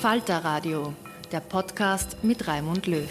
Falter Radio, der Podcast mit Raimund Löw.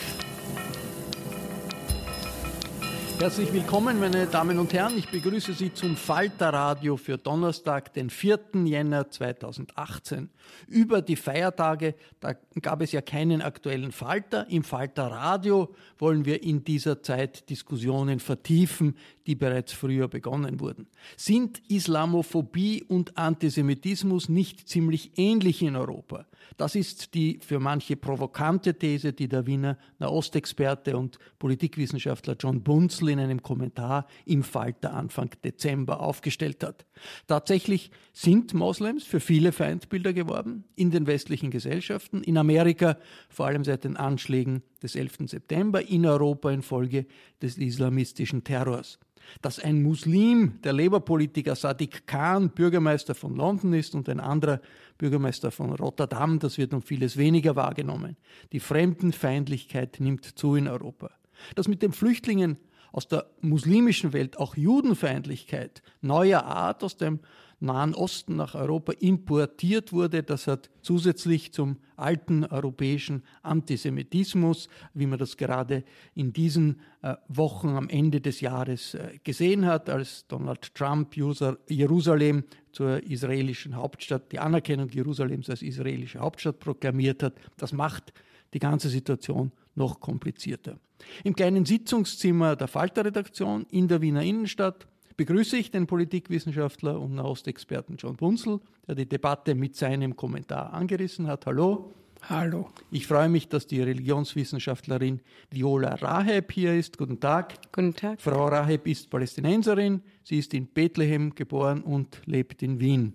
Herzlich willkommen, meine Damen und Herren. Ich begrüße Sie zum Falter Radio für Donnerstag, den 4. Jänner 2018. Über die Feiertage, da gab es ja keinen aktuellen Falter. Im Falter Radio wollen wir in dieser Zeit Diskussionen vertiefen, die bereits früher begonnen wurden. Sind Islamophobie und Antisemitismus nicht ziemlich ähnlich in Europa? Das ist die für manche provokante These, die der Wiener Nahostexperte und Politikwissenschaftler John Bunzel in einem Kommentar im Falter Anfang Dezember aufgestellt hat. Tatsächlich sind Moslems für viele Feindbilder geworden in den westlichen Gesellschaften, in Amerika vor allem seit den Anschlägen des 11. September, in Europa infolge des islamistischen Terrors. Dass ein Muslim, der Labour-Politiker Sadiq Khan, Bürgermeister von London ist und ein anderer Bürgermeister von Rotterdam, das wird um vieles weniger wahrgenommen. Die Fremdenfeindlichkeit nimmt zu in Europa. Dass mit den Flüchtlingen aus der muslimischen Welt auch Judenfeindlichkeit neuer Art aus dem Nahen Osten nach Europa importiert wurde. Das hat zusätzlich zum alten europäischen Antisemitismus, wie man das gerade in diesen äh, Wochen am Ende des Jahres äh, gesehen hat, als Donald Trump Jerusalem zur israelischen Hauptstadt, die Anerkennung Jerusalems als israelische Hauptstadt proklamiert hat. Das macht die ganze Situation noch komplizierter. Im kleinen Sitzungszimmer der Falter-Redaktion in der Wiener Innenstadt begrüße ich den Politikwissenschaftler und Nahostexperten John Bunzel, der die Debatte mit seinem Kommentar angerissen hat. Hallo. Hallo. Ich freue mich, dass die Religionswissenschaftlerin Viola Raheb hier ist. Guten Tag. Guten Tag. Frau Raheb ist Palästinenserin. Sie ist in Bethlehem geboren und lebt in Wien.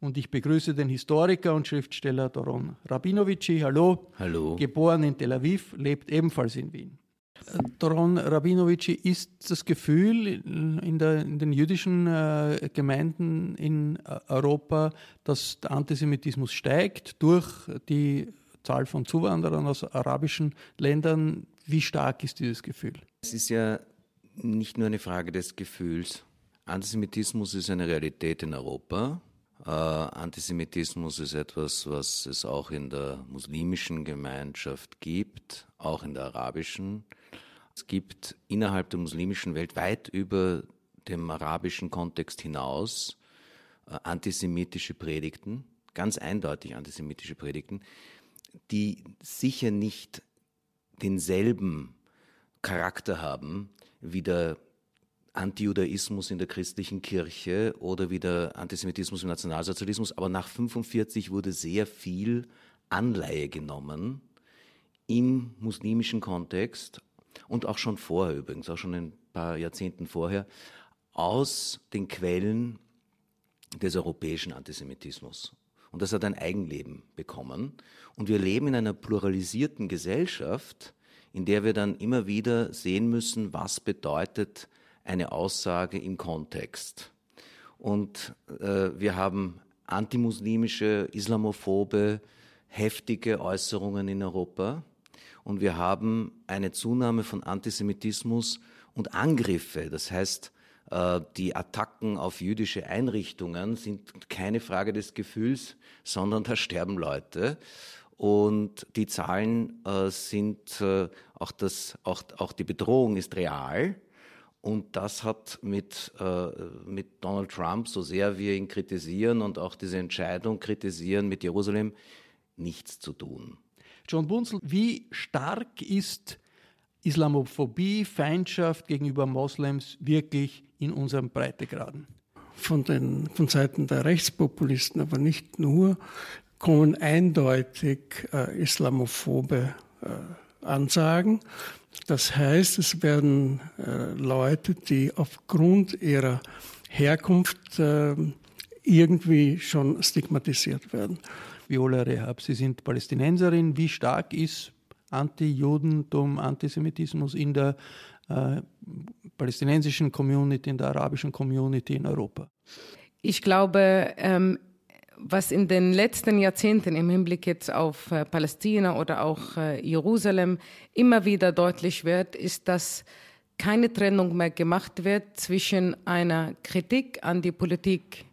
Und ich begrüße den Historiker und Schriftsteller Doron Rabinovici. Hallo. Hallo. Geboren in Tel Aviv, lebt ebenfalls in Wien. Doron Rabinovici, ist das Gefühl in, der, in den jüdischen äh, Gemeinden in äh, Europa, dass der Antisemitismus steigt durch die Zahl von Zuwanderern aus arabischen Ländern? Wie stark ist dieses Gefühl? Es ist ja nicht nur eine Frage des Gefühls. Antisemitismus ist eine Realität in Europa. Äh, Antisemitismus ist etwas, was es auch in der muslimischen Gemeinschaft gibt, auch in der arabischen. Es gibt innerhalb der muslimischen Welt weit über dem arabischen Kontext hinaus äh, antisemitische Predigten, ganz eindeutig antisemitische Predigten, die sicher nicht denselben Charakter haben wie der Antijudaismus in der christlichen Kirche oder wie der Antisemitismus im Nationalsozialismus. Aber nach 1945 wurde sehr viel Anleihe genommen im muslimischen Kontext und auch schon vorher übrigens, auch schon ein paar Jahrzehnten vorher, aus den Quellen des europäischen Antisemitismus. und das hat ein Eigenleben bekommen. Und wir leben in einer pluralisierten Gesellschaft, in der wir dann immer wieder sehen müssen, was bedeutet eine Aussage im Kontext. Und äh, wir haben antimuslimische, islamophobe, heftige Äußerungen in Europa. Und wir haben eine Zunahme von Antisemitismus und Angriffe. Das heißt, äh, die Attacken auf jüdische Einrichtungen sind keine Frage des Gefühls, sondern da sterben Leute. Und die Zahlen äh, sind äh, auch das, auch, auch die Bedrohung ist real. Und das hat mit, mit Donald Trump, so sehr wir ihn kritisieren und auch diese Entscheidung kritisieren mit Jerusalem, nichts zu tun. John Bunzel, wie stark ist Islamophobie, Feindschaft gegenüber Moslems wirklich in unserem Breitegraden? Von, den, von Seiten der Rechtspopulisten, aber nicht nur, kommen eindeutig äh, islamophobe äh, Ansagen. Das heißt, es werden äh, Leute, die aufgrund ihrer Herkunft äh, irgendwie schon stigmatisiert werden. Viola Rehab, Sie sind Palästinenserin. Wie stark ist Anti-Judentum, Antisemitismus in der äh, palästinensischen Community, in der arabischen Community in Europa? Ich glaube, ähm, was in den letzten Jahrzehnten im Hinblick jetzt auf äh, Palästina oder auch äh, Jerusalem immer wieder deutlich wird, ist, dass keine Trennung mehr gemacht wird zwischen einer Kritik an die Politik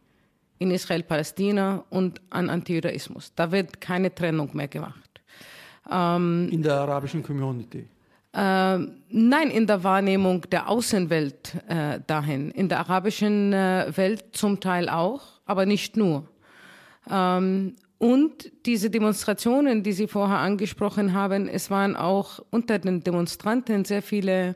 in Israel-Palästina und an Antijudaismus. Da wird keine Trennung mehr gemacht. Ähm, in der arabischen Community? Äh, nein, in der Wahrnehmung der Außenwelt äh, dahin. In der arabischen äh, Welt zum Teil auch, aber nicht nur. Ähm, und diese Demonstrationen, die Sie vorher angesprochen haben, es waren auch unter den Demonstranten sehr viele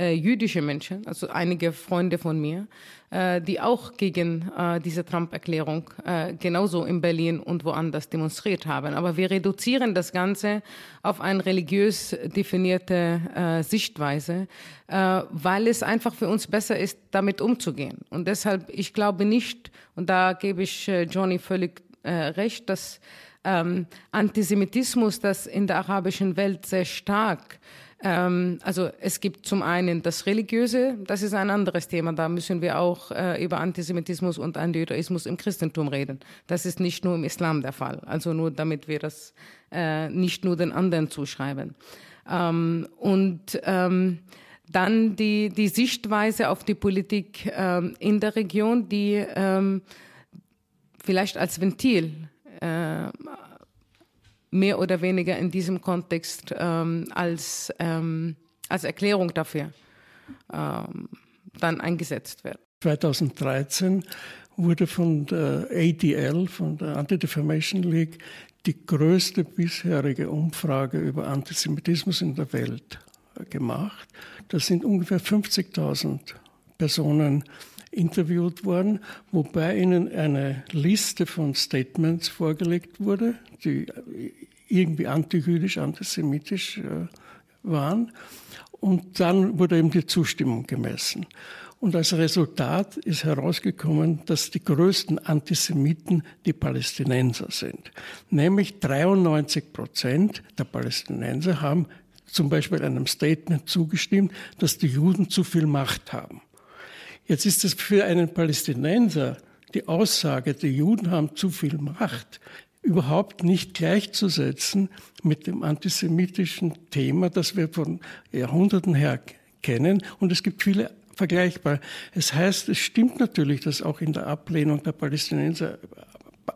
äh, jüdische Menschen, also einige Freunde von mir, äh, die auch gegen äh, diese Trump-Erklärung äh, genauso in Berlin und woanders demonstriert haben. Aber wir reduzieren das Ganze auf eine religiös definierte äh, Sichtweise, äh, weil es einfach für uns besser ist, damit umzugehen. Und deshalb, ich glaube nicht, und da gebe ich Johnny völlig recht, dass ähm, Antisemitismus, das in der arabischen Welt sehr stark ähm, also es gibt zum einen das Religiöse, das ist ein anderes Thema. Da müssen wir auch äh, über Antisemitismus und Antijudaismus im Christentum reden. Das ist nicht nur im Islam der Fall. Also nur damit wir das äh, nicht nur den anderen zuschreiben. Ähm, und ähm, dann die, die Sichtweise auf die Politik ähm, in der Region, die ähm, vielleicht als Ventil äh, mehr oder weniger in diesem Kontext ähm, als, ähm, als Erklärung dafür ähm, dann eingesetzt wird. 2013 wurde von der ADL, von der Anti-Defamation League, die größte bisherige Umfrage über Antisemitismus in der Welt gemacht. Das sind ungefähr 50.000 Personen interviewt worden, wobei ihnen eine Liste von Statements vorgelegt wurde, die irgendwie antijüdisch, antisemitisch äh, waren. Und dann wurde eben die Zustimmung gemessen. Und als Resultat ist herausgekommen, dass die größten Antisemiten die Palästinenser sind. Nämlich 93 Prozent der Palästinenser haben zum Beispiel einem Statement zugestimmt, dass die Juden zu viel Macht haben. Jetzt ist es für einen Palästinenser die Aussage, die Juden haben zu viel Macht, überhaupt nicht gleichzusetzen mit dem antisemitischen Thema, das wir von Jahrhunderten her kennen. Und es gibt viele vergleichbare. Es heißt, es stimmt natürlich, dass auch in der Ablehnung der Palästinenser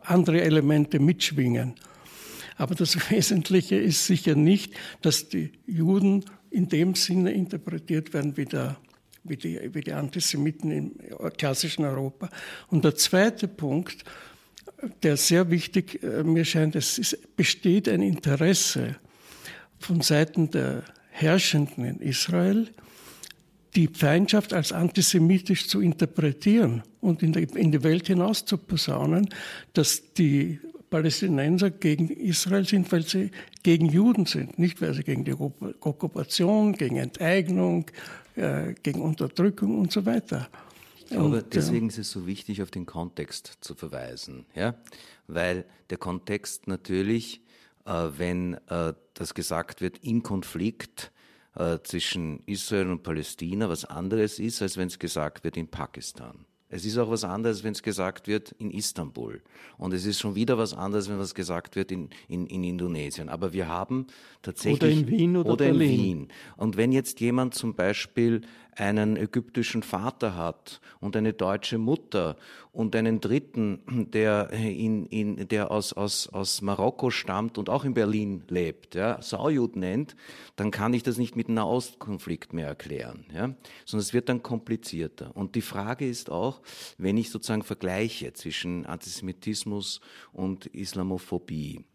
andere Elemente mitschwingen. Aber das Wesentliche ist sicher nicht, dass die Juden in dem Sinne interpretiert werden wie der wie die, wie die Antisemiten im klassischen Europa. Und der zweite Punkt, der sehr wichtig äh, mir scheint, es ist, besteht ein Interesse von Seiten der Herrschenden in Israel, die Feindschaft als antisemitisch zu interpretieren und in, die, in die Welt hinaus zu posaunen, dass die Palästinenser gegen Israel sind, weil sie gegen Juden sind, nicht weil sie gegen die Okkupation, gegen Enteignung, äh, gegen Unterdrückung und so weiter Ich glaube, und, deswegen ist es so wichtig, auf den Kontext zu verweisen, ja, weil der Kontext natürlich, äh, wenn äh, das gesagt wird im Konflikt äh, zwischen Israel und Palästina, was anderes ist, als wenn es gesagt wird in Pakistan. Es ist auch was anderes, wenn es gesagt wird in Istanbul. Und es ist schon wieder was anderes, wenn was gesagt wird in, in, in Indonesien. Aber wir haben tatsächlich. Oder in Wien oder, oder in Wien. Und wenn jetzt jemand zum Beispiel einen ägyptischen Vater hat und eine deutsche Mutter und einen dritten, der, in, in, der aus, aus, aus Marokko stammt und auch in Berlin lebt, ja, Saujud nennt, dann kann ich das nicht mit einem Nahostkonflikt mehr erklären, ja, sondern es wird dann komplizierter. Und die Frage ist auch, wenn ich sozusagen vergleiche zwischen Antisemitismus und Islamophobie,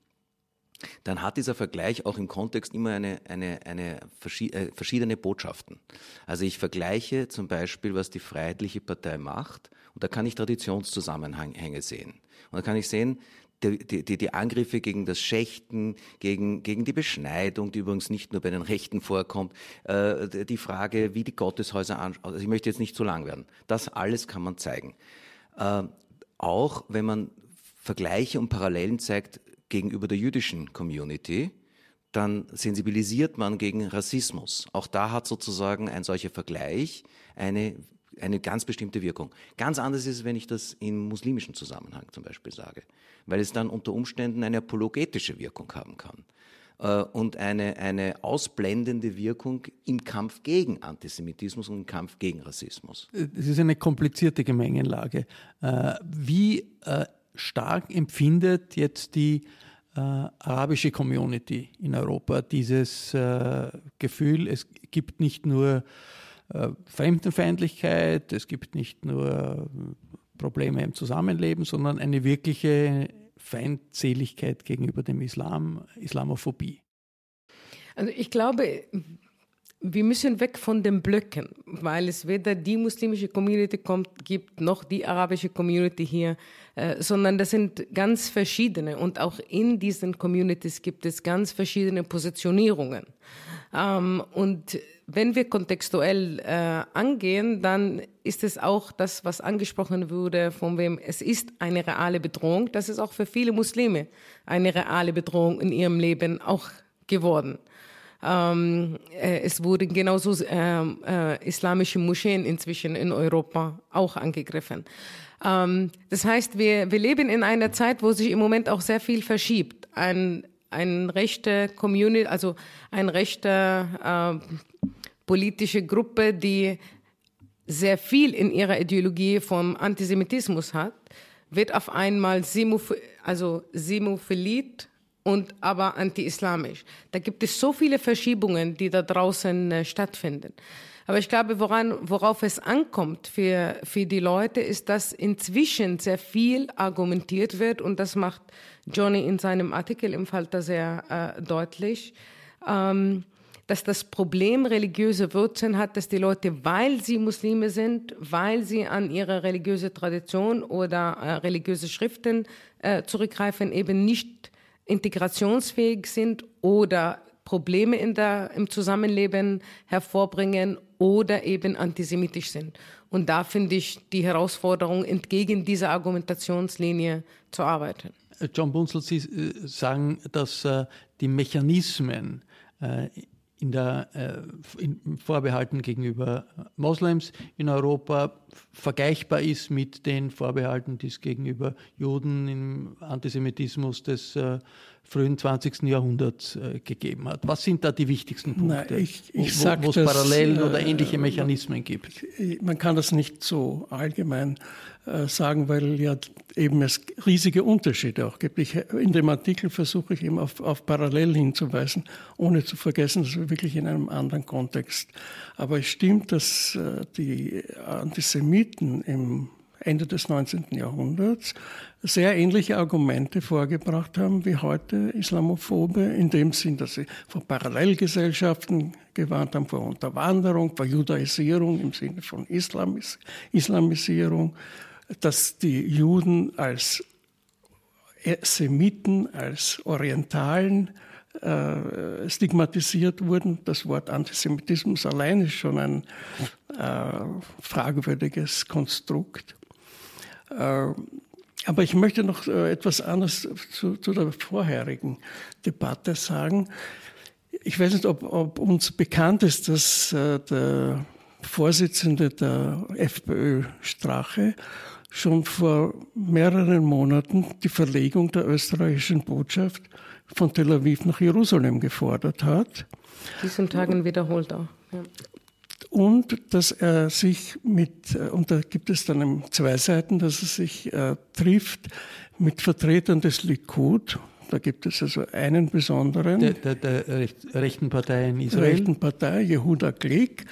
dann hat dieser Vergleich auch im Kontext immer eine, eine, eine äh, verschiedene Botschaften. Also ich vergleiche zum Beispiel, was die Freiheitliche Partei macht, und da kann ich Traditionszusammenhänge sehen. Und da kann ich sehen, die, die, die Angriffe gegen das Schächten, gegen, gegen die Beschneidung, die übrigens nicht nur bei den Rechten vorkommt, äh, die Frage, wie die Gotteshäuser anschauen. Also ich möchte jetzt nicht zu lang werden. Das alles kann man zeigen. Äh, auch wenn man Vergleiche und Parallelen zeigt gegenüber der jüdischen Community, dann sensibilisiert man gegen Rassismus. Auch da hat sozusagen ein solcher Vergleich eine, eine ganz bestimmte Wirkung. Ganz anders ist es, wenn ich das im muslimischen Zusammenhang zum Beispiel sage, weil es dann unter Umständen eine apologetische Wirkung haben kann äh, und eine, eine ausblendende Wirkung im Kampf gegen Antisemitismus und im Kampf gegen Rassismus. Es ist eine komplizierte Gemengenlage. Äh, wie äh, stark empfindet jetzt die äh, arabische Community in Europa dieses äh, Gefühl, es gibt nicht nur äh, Fremdenfeindlichkeit, es gibt nicht nur Probleme im Zusammenleben, sondern eine wirkliche Feindseligkeit gegenüber dem Islam, Islamophobie. Also ich glaube, wir müssen weg von den Blöcken, weil es weder die muslimische Community kommt, gibt, noch die arabische Community hier, äh, sondern das sind ganz verschiedene. Und auch in diesen Communities gibt es ganz verschiedene Positionierungen. Ähm, und wenn wir kontextuell äh, angehen, dann ist es auch das, was angesprochen wurde, von wem es ist eine reale Bedrohung. Das ist auch für viele Muslime eine reale Bedrohung in ihrem Leben auch geworden. Ähm, äh, es wurden genauso äh, äh, islamische Moscheen inzwischen in Europa auch angegriffen. Ähm, das heißt, wir, wir leben in einer Zeit, wo sich im Moment auch sehr viel verschiebt. Ein, ein rechte Community, also eine rechte äh, politische Gruppe, die sehr viel in ihrer Ideologie vom Antisemitismus hat, wird auf einmal Simoph also Simophilit und aber anti-islamisch. Da gibt es so viele Verschiebungen, die da draußen äh, stattfinden. Aber ich glaube, woran, worauf es ankommt für, für die Leute, ist, dass inzwischen sehr viel argumentiert wird und das macht Johnny in seinem Artikel im Falter sehr äh, deutlich, ähm, dass das Problem religiöse Wurzeln hat, dass die Leute, weil sie Muslime sind, weil sie an ihre religiöse Tradition oder äh, religiöse Schriften äh, zurückgreifen, eben nicht integrationsfähig sind oder Probleme in der, im Zusammenleben hervorbringen oder eben antisemitisch sind. Und da finde ich die Herausforderung, entgegen dieser Argumentationslinie zu arbeiten. Äh, John Bunzel, Sie äh, sagen, dass äh, die Mechanismen in der, in Vorbehalten gegenüber Moslems in Europa vergleichbar ist mit den Vorbehalten, die es gegenüber Juden im Antisemitismus des frühen 20. Jahrhunderts äh, gegeben hat. Was sind da die wichtigsten Punkte, Nein, ich, ich wo, wo es Parallelen äh, oder ähnliche Mechanismen gibt? Man kann das nicht so allgemein äh, sagen, weil ja eben es riesige Unterschiede auch gibt. Ich, in dem Artikel versuche ich eben auf, auf Parallel hinzuweisen, ohne zu vergessen, dass wir wirklich in einem anderen Kontext. Aber es stimmt, dass äh, die Antisemiten im Ende des 19. Jahrhunderts sehr ähnliche Argumente vorgebracht haben wie heute Islamophobe, in dem Sinn, dass sie vor Parallelgesellschaften gewarnt haben, vor Unterwanderung, vor Judaisierung im Sinne von Islamis Islamisierung, dass die Juden als Semiten, als Orientalen äh, stigmatisiert wurden. Das Wort Antisemitismus allein ist schon ein äh, fragwürdiges Konstrukt. Äh, aber ich möchte noch äh, etwas anderes zu, zu, der vorherigen Debatte sagen. Ich weiß nicht, ob, ob uns bekannt ist, dass äh, der Vorsitzende der FPÖ Strache schon vor mehreren Monaten die Verlegung der österreichischen Botschaft von Tel Aviv nach Jerusalem gefordert hat. Diesen Tagen wiederholt auch. Ja. Und dass er sich mit, äh, und da gibt es dann zwei Seiten, dass er sich äh, trifft mit Vertretern des Likud. Da gibt es also einen besonderen. Der, der, der rechten Partei in Israel. Rechten Partei, Jehuda Glick,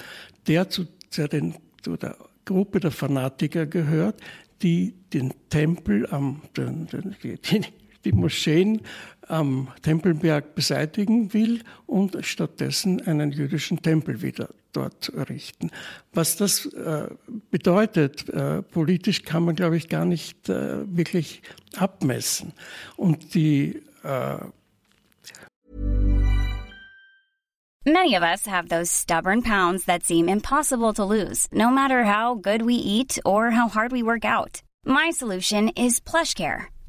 der zu, zu, den, zu der Gruppe der Fanatiker gehört, die den Tempel am, den, den, die, die Moscheen am Tempelberg beseitigen will und stattdessen einen jüdischen Tempel wieder dort errichten. Was das äh, bedeutet, äh, politisch kann man, glaube ich, gar nicht äh, wirklich abmessen. Und die äh, Many of us have those stubborn pounds that seem impossible to lose, no matter how good we eat or how hard we work out. My solution is PlushCare.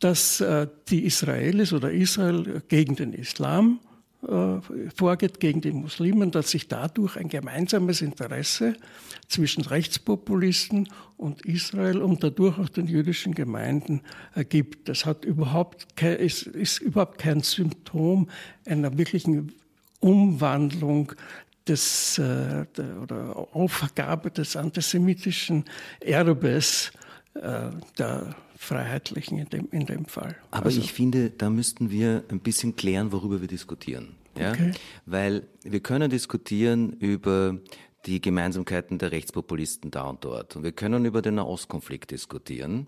dass äh, die Israelis oder Israel gegen den Islam äh, vorgeht, gegen die Muslimen, dass sich dadurch ein gemeinsames Interesse zwischen Rechtspopulisten und Israel und dadurch auch den jüdischen Gemeinden ergibt. Das hat überhaupt kein, ist, ist überhaupt kein Symptom einer wirklichen Umwandlung des, äh, der, oder Aufgabe des antisemitischen Erbes der Freiheitlichen in dem, in dem Fall. Aber also, ich finde, da müssten wir ein bisschen klären, worüber wir diskutieren. Ja? Okay. Weil wir können diskutieren über die Gemeinsamkeiten der Rechtspopulisten da und dort. Und wir können über den Nahostkonflikt diskutieren.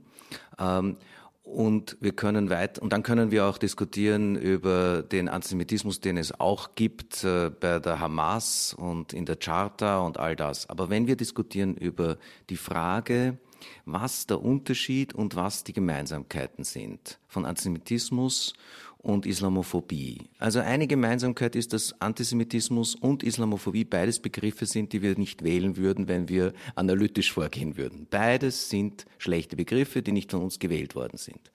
Ähm, und wir können weit, und dann können wir auch diskutieren über den Antisemitismus, den es auch gibt äh, bei der Hamas und in der Charta und all das. Aber wenn wir diskutieren über die Frage, was der Unterschied und was die Gemeinsamkeiten sind von Antisemitismus und Islamophobie. Also eine Gemeinsamkeit ist, dass Antisemitismus und Islamophobie beides Begriffe sind, die wir nicht wählen würden, wenn wir analytisch vorgehen würden. Beides sind schlechte Begriffe, die nicht von uns gewählt worden sind.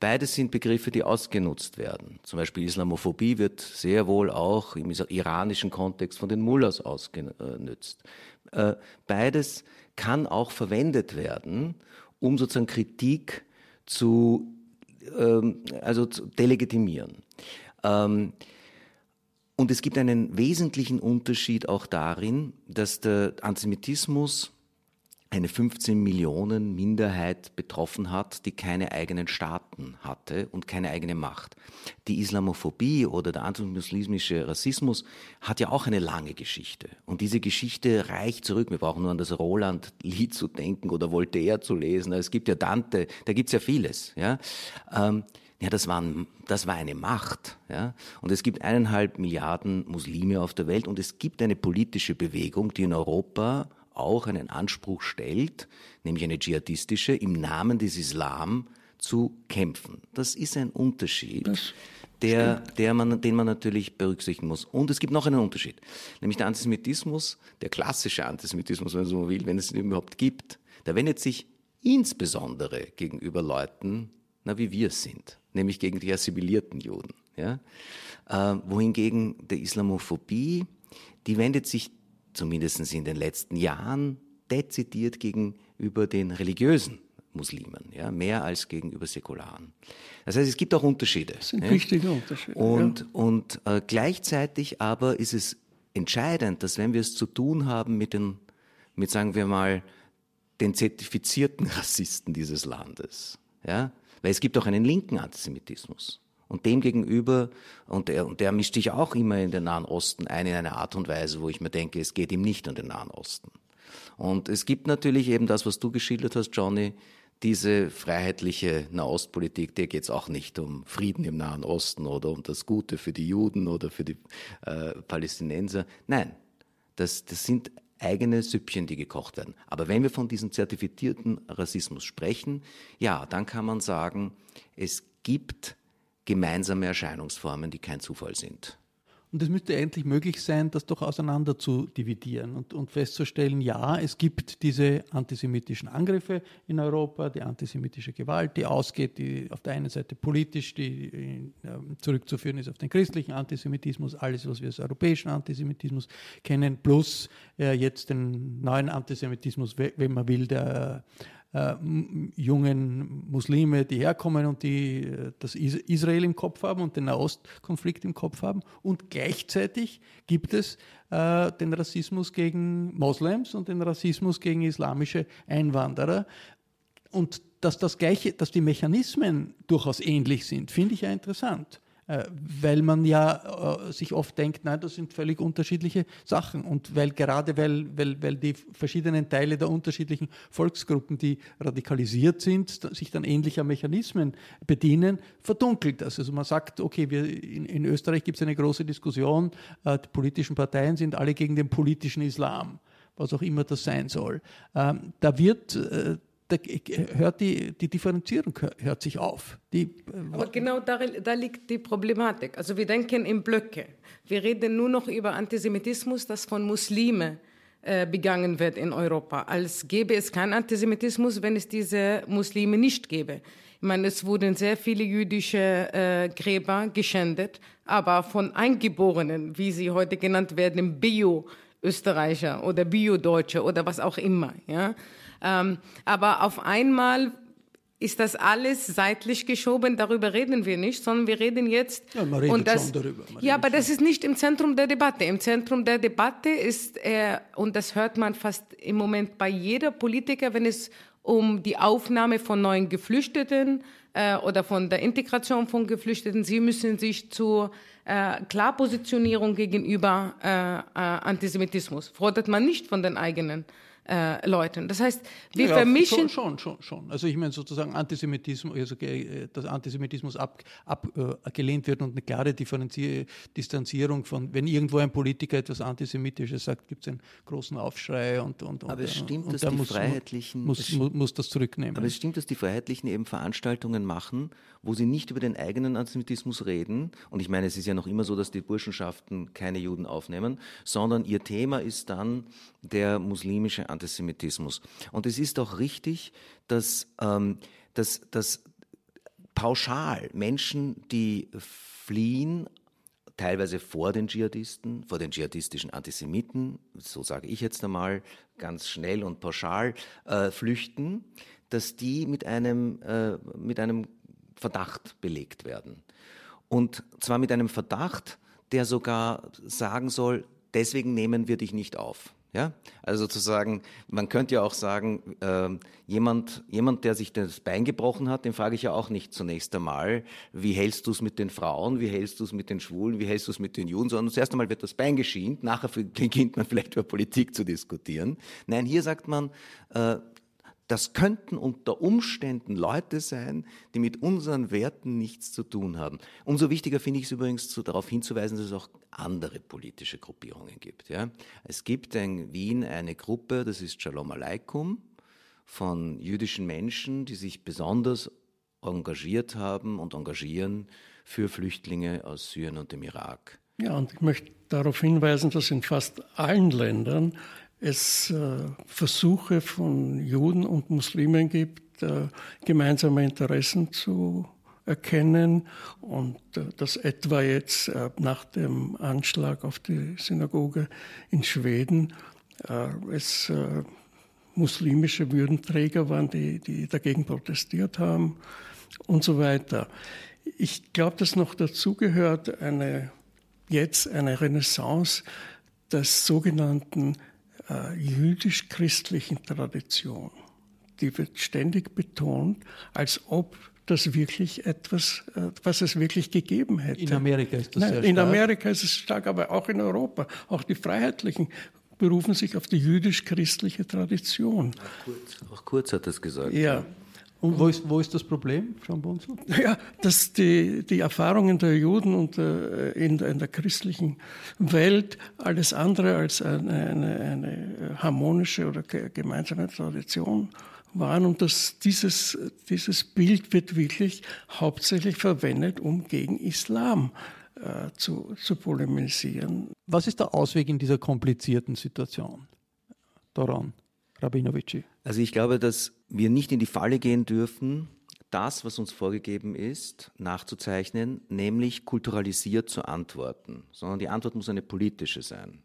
Beides sind Begriffe, die ausgenutzt werden. Zum Beispiel Islamophobie wird sehr wohl auch im iranischen Kontext von den Mullahs ausgenutzt. Äh, beides kann auch verwendet werden, um sozusagen Kritik zu, ähm, also zu delegitimieren. Ähm, und es gibt einen wesentlichen Unterschied auch darin, dass der Antisemitismus eine 15 Millionen Minderheit betroffen hat, die keine eigenen Staaten hatte und keine eigene Macht. Die Islamophobie oder der antimuslimische Rassismus hat ja auch eine lange Geschichte. Und diese Geschichte reicht zurück. Wir brauchen nur an das Roland-Lied zu denken oder Voltaire zu lesen. Es gibt ja Dante, da gibt's ja vieles. Ja, ähm, ja das, war, das war eine Macht. Ja? Und es gibt eineinhalb Milliarden Muslime auf der Welt und es gibt eine politische Bewegung, die in Europa auch einen Anspruch stellt, nämlich eine dschihadistische, im Namen des Islam zu kämpfen. Das ist ein Unterschied, der, der man, den man natürlich berücksichtigen muss. Und es gibt noch einen Unterschied, nämlich der Antisemitismus, der klassische Antisemitismus, wenn man so will, wenn es ihn überhaupt gibt, der wendet sich insbesondere gegenüber Leuten, na, wie wir es sind, nämlich gegen die assimilierten Juden. Ja? Äh, wohingegen der Islamophobie, die wendet sich zumindest in den letzten Jahren, dezidiert gegenüber den religiösen Muslimen, ja, mehr als gegenüber Säkularen. Das heißt, es gibt auch Unterschiede. Das sind ja. wichtige Unterschiede. Und, ja. und äh, gleichzeitig aber ist es entscheidend, dass wenn wir es zu tun haben mit den, mit sagen wir mal, den zertifizierten Rassisten dieses Landes, ja, weil es gibt auch einen linken Antisemitismus. Und dem gegenüber, und der, und der mischt sich auch immer in den Nahen Osten ein, in einer Art und Weise, wo ich mir denke, es geht ihm nicht um den Nahen Osten. Und es gibt natürlich eben das, was du geschildert hast, Johnny, diese freiheitliche Nahostpolitik, der geht es auch nicht um Frieden im Nahen Osten oder um das Gute für die Juden oder für die äh, Palästinenser. Nein, das, das sind eigene Süppchen, die gekocht werden. Aber wenn wir von diesem zertifizierten Rassismus sprechen, ja, dann kann man sagen, es gibt gemeinsame Erscheinungsformen, die kein Zufall sind. Und es müsste endlich möglich sein, das doch auseinander zu dividieren und, und, festzustellen, ja, es gibt diese antisemitischen Angriffe in Europa, die antisemitische Gewalt, die ausgeht, die auf der einen Seite politisch, die äh, zurückzuführen ist auf den christlichen Antisemitismus, alles, was wir als europäischen Antisemitismus kennen, plus äh, jetzt den neuen Antisemitismus, wenn man will, der äh, jungen Muslime, die herkommen und die äh, das Israel im Kopf haben und den Nahostkonflikt im Kopf haben. Und gleichzeitig gibt es äh, den Rassismus gegen Moslems und den Rassismus gegen islamische Einwanderer. Und dass das gleiche, dass die Mechanismen durchaus ähnlich sind, finde ich ja interessant. Äh, weil man ja äh, sich oft denkt, nein, das sind völlig unterschiedliche Sachen. Und weil gerade weil, weil, weil die verschiedenen Teile der unterschiedlichen Volksgruppen, die radikalisiert sind, sich dann ähnlicher Mechanismen bedienen, verdunkelt das. Also man sagt, okay, wir, in, in Österreich gibt es eine große Diskussion, äh, die politischen Parteien sind alle gegen den politischen Islam was auch immer das sein soll. Ähm, da wird da hört die, die Differenzierung hört sich auf. Die, äh, Aber genau darin, da liegt die Problematik. Also wir denken in Blöcke. Wir reden nur noch über Antisemitismus, das von Muslimen äh, begangen wird in Europa. Als gäbe es keinen Antisemitismus, wenn es diese Muslime nicht gäbe. Ich meine, es wurden sehr viele jüdische äh, Gräber geschändet, aber von Eingeborenen, wie sie heute genannt werden, Bio-Österreicher oder Bio-Deutsche oder was auch immer. Ja? Ähm, aber auf einmal ist das alles seitlich geschoben, darüber reden wir nicht, sondern wir reden jetzt. Ja, man redet und das, schon darüber. Ja, aber das ist nicht im Zentrum der Debatte. Im Zentrum der Debatte ist, äh, und das hört man fast im Moment bei jeder Politiker, wenn es um die Aufnahme von neuen Geflüchteten äh, oder von der Integration von Geflüchteten, sie müssen sich zur äh, Klarpositionierung gegenüber äh, äh, Antisemitismus, fordert man nicht von den eigenen äh, Leuten. Das heißt, wir ja, vermischen. Schon, schon, schon, schon. Also ich meine sozusagen Antisemitismus, also äh, dass Antisemitismus ab, abgelehnt wird und eine klare Differenzier Distanzierung von, wenn irgendwo ein Politiker etwas Antisemitisches sagt, gibt es einen großen Aufschrei und und Aber es stimmt, und dass die muss, Freiheitlichen muss, muss, muss das zurücknehmen. Aber es stimmt, dass die Freiheitlichen eben Veranstaltungen machen, wo sie nicht über den eigenen Antisemitismus reden. Und ich meine, es ist ja noch immer so, dass die Burschenschaften keine Juden aufnehmen, sondern ihr Thema ist dann der muslimische Antisemitismus. Antisemitismus. Und es ist auch richtig, dass, ähm, dass, dass pauschal Menschen, die fliehen, teilweise vor den Dschihadisten, vor den dschihadistischen Antisemiten, so sage ich jetzt einmal ganz schnell und pauschal, äh, flüchten, dass die mit einem, äh, mit einem Verdacht belegt werden. Und zwar mit einem Verdacht, der sogar sagen soll, deswegen nehmen wir dich nicht auf. Ja, also sozusagen, man könnte ja auch sagen, äh, jemand, jemand, der sich das Bein gebrochen hat, den frage ich ja auch nicht zunächst einmal, wie hältst du es mit den Frauen, wie hältst du es mit den Schwulen, wie hältst du es mit den Juden, sondern zuerst einmal wird das Bein geschient, nachher beginnt man vielleicht über Politik zu diskutieren. Nein, hier sagt man, äh, das könnten unter Umständen Leute sein, die mit unseren Werten nichts zu tun haben. Umso wichtiger finde ich es übrigens, so darauf hinzuweisen, dass es auch andere politische Gruppierungen gibt. Ja? Es gibt in Wien eine Gruppe, das ist Shalom Aleikum, von jüdischen Menschen, die sich besonders engagiert haben und engagieren für Flüchtlinge aus Syrien und dem Irak. Ja, und ich möchte darauf hinweisen, dass in fast allen Ländern es äh, Versuche von Juden und Muslimen gibt, äh, gemeinsame Interessen zu erkennen und äh, dass etwa jetzt nach dem Anschlag auf die Synagoge in Schweden es muslimische Würdenträger waren, die, die dagegen protestiert haben und so weiter. Ich glaube, dass noch dazu gehört eine, jetzt eine Renaissance des sogenannten jüdisch-christlichen Tradition. Die wird ständig betont, als ob das wirklich etwas, äh, was es wirklich gegeben hätte. In Amerika ist das Nein, sehr In stark. Amerika ist es stark, aber auch in Europa. Auch die Freiheitlichen berufen sich auf die jüdisch-christliche Tradition. Auch Kurz, auch Kurz hat das gesagt. Ja. Und wo ist, wo ist das Problem, Jean Bunzel? Ja, dass die, die Erfahrungen der Juden und äh, in, der, in der christlichen Welt alles andere als eine, eine, eine harmonische oder gemeinsame Tradition waren und dass dieses, dieses Bild wird wirklich hauptsächlich verwendet, um gegen Islam äh, zu, zu polemisieren. Was ist der Ausweg in dieser komplizierten Situation? Doran Rabinovici. Also ich glaube, dass wir nicht in die Falle gehen dürfen, das, was uns vorgegeben ist, nachzuzeichnen, nämlich kulturalisiert zu antworten, sondern die Antwort muss eine politische sein.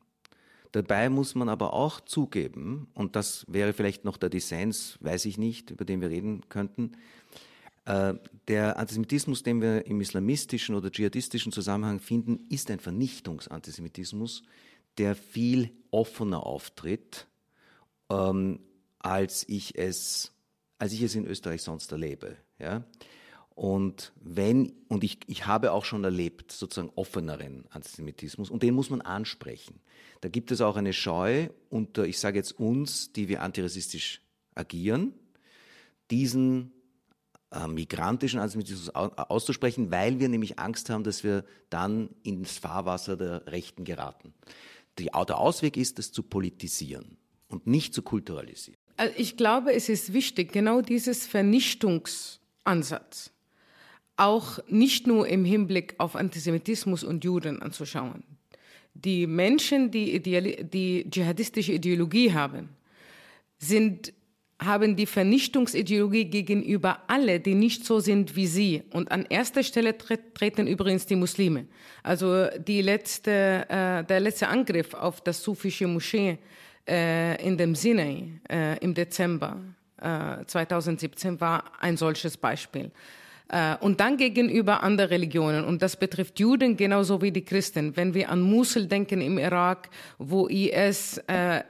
Dabei muss man aber auch zugeben, und das wäre vielleicht noch der Dissens, weiß ich nicht, über den wir reden könnten, äh, der Antisemitismus, den wir im islamistischen oder dschihadistischen Zusammenhang finden, ist ein Vernichtungsantisemitismus, der viel offener auftritt, ähm, als ich es, als ich es in Österreich sonst erlebe. Ja? Und wenn, und ich, ich habe auch schon erlebt, sozusagen offeneren Antisemitismus, und den muss man ansprechen. Da gibt es auch eine Scheu unter, ich sage jetzt uns, die wir antirassistisch agieren, diesen äh, migrantischen Antisemitismus auszusprechen, weil wir nämlich Angst haben, dass wir dann ins Fahrwasser der Rechten geraten. Die, der Ausweg ist, das zu politisieren und nicht zu kulturalisieren. Also ich glaube, es ist wichtig, genau dieses Vernichtungsansatz auch nicht nur im Hinblick auf Antisemitismus und Juden anzuschauen. Die Menschen, die, Ideali die dschihadistische Ideologie haben, sind, haben die Vernichtungsideologie gegenüber alle, die nicht so sind wie sie. Und an erster Stelle treten übrigens die Muslime. Also die letzte, äh, der letzte Angriff auf das sufische Moschee äh, in dem Sinai äh, im Dezember 2017 äh, war ein solches Beispiel. Äh, und dann gegenüber anderen Religionen. Und das betrifft Juden genauso wie die Christen. Wenn wir an Mosul denken im Irak, wo IS äh,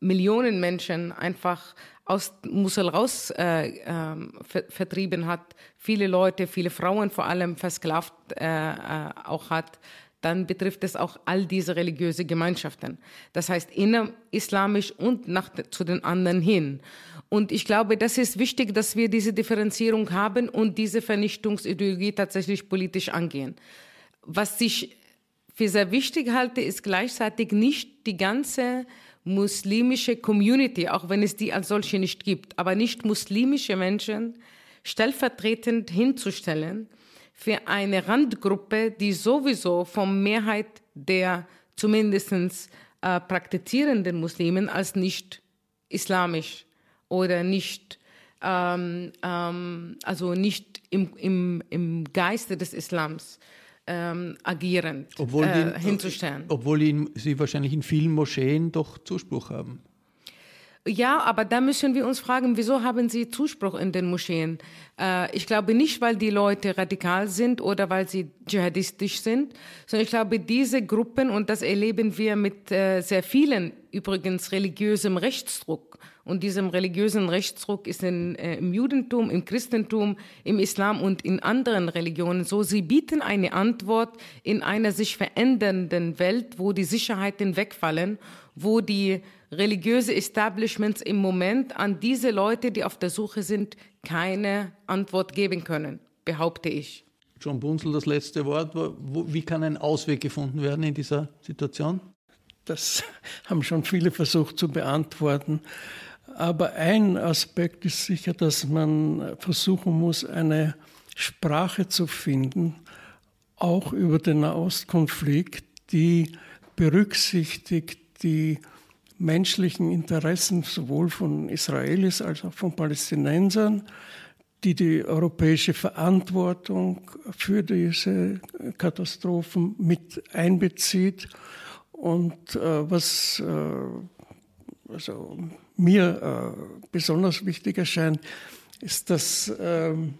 Millionen Menschen einfach aus Mosul raus äh, äh, vertrieben hat, viele Leute, viele Frauen vor allem versklavt äh, auch hat, dann betrifft es auch all diese religiöse Gemeinschaften. Das heißt innerislamisch und nach, zu den anderen hin. Und ich glaube, das ist wichtig, dass wir diese Differenzierung haben und diese Vernichtungsideologie tatsächlich politisch angehen. Was ich für sehr wichtig halte, ist gleichzeitig nicht die ganze muslimische Community, auch wenn es die als solche nicht gibt, aber nicht muslimische Menschen stellvertretend hinzustellen, für eine Randgruppe, die sowieso vom Mehrheit der zumindest äh, praktizierenden Muslimen als nicht islamisch oder nicht, ähm, ähm, also nicht im, im, im Geiste des Islams ähm, agierend obwohl äh, die, hinzustellen. Obwohl sie wahrscheinlich in vielen Moscheen doch Zuspruch haben. Ja, aber da müssen wir uns fragen, wieso haben sie Zuspruch in den Moscheen? Äh, ich glaube nicht, weil die Leute radikal sind oder weil sie dschihadistisch sind, sondern ich glaube, diese Gruppen, und das erleben wir mit äh, sehr vielen übrigens religiösem Rechtsdruck, und diesem religiösen Rechtsdruck ist in, äh, im Judentum, im Christentum, im Islam und in anderen Religionen so. Sie bieten eine Antwort in einer sich verändernden Welt, wo die Sicherheiten wegfallen, wo die religiöse Establishments im Moment an diese Leute, die auf der Suche sind, keine Antwort geben können, behaupte ich. John Bunzel, das letzte Wort. Wie kann ein Ausweg gefunden werden in dieser Situation? Das haben schon viele versucht zu beantworten. Aber ein Aspekt ist sicher, dass man versuchen muss, eine Sprache zu finden, auch über den Nahostkonflikt, die berücksichtigt die menschlichen Interessen sowohl von Israelis als auch von Palästinensern, die die europäische Verantwortung für diese Katastrophen mit einbezieht. Und äh, was äh, also mir äh, besonders wichtig erscheint, ist, dass ähm,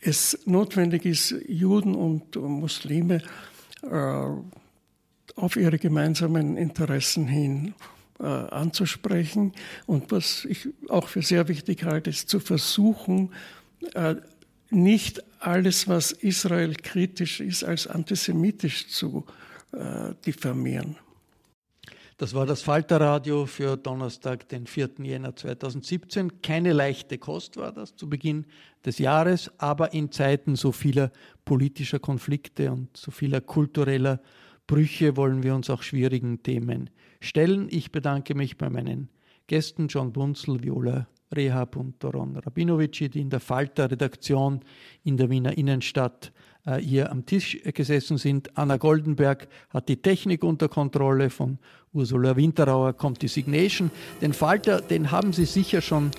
es notwendig ist, Juden und Muslime äh, auf ihre gemeinsamen Interessen hin äh, anzusprechen. Und was ich auch für sehr wichtig halte, ist zu versuchen, äh, nicht alles, was Israel kritisch ist, als antisemitisch zu äh, diffamieren. Das war das Falterradio für Donnerstag, den 4. Jänner 2017. Keine leichte Kost war das zu Beginn des Jahres, aber in Zeiten so vieler politischer Konflikte und so vieler kultureller Brüche wollen wir uns auch schwierigen Themen stellen. Ich bedanke mich bei meinen Gästen John Bunzel, Viola Rehab und Doron Rabinovici, die in der Falter-Redaktion in der Wiener Innenstadt äh, hier am Tisch gesessen sind. Anna Goldenberg hat die Technik unter Kontrolle. Von Ursula Winterauer kommt die Signation. Den Falter, den haben Sie sicher schon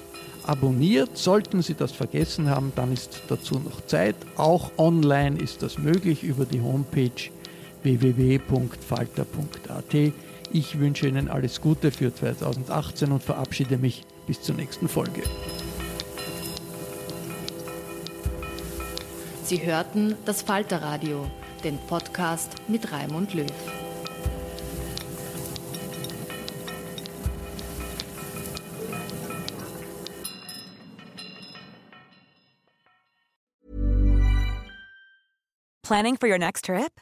abonniert. Sollten Sie das vergessen haben, dann ist dazu noch Zeit. Auch online ist das möglich über die Homepage www.falter.at. Ich wünsche Ihnen alles Gute für 2018 und verabschiede mich bis zur nächsten Folge. Sie hörten das Falterradio, den Podcast mit Raimund Löw. Planning for your next trip?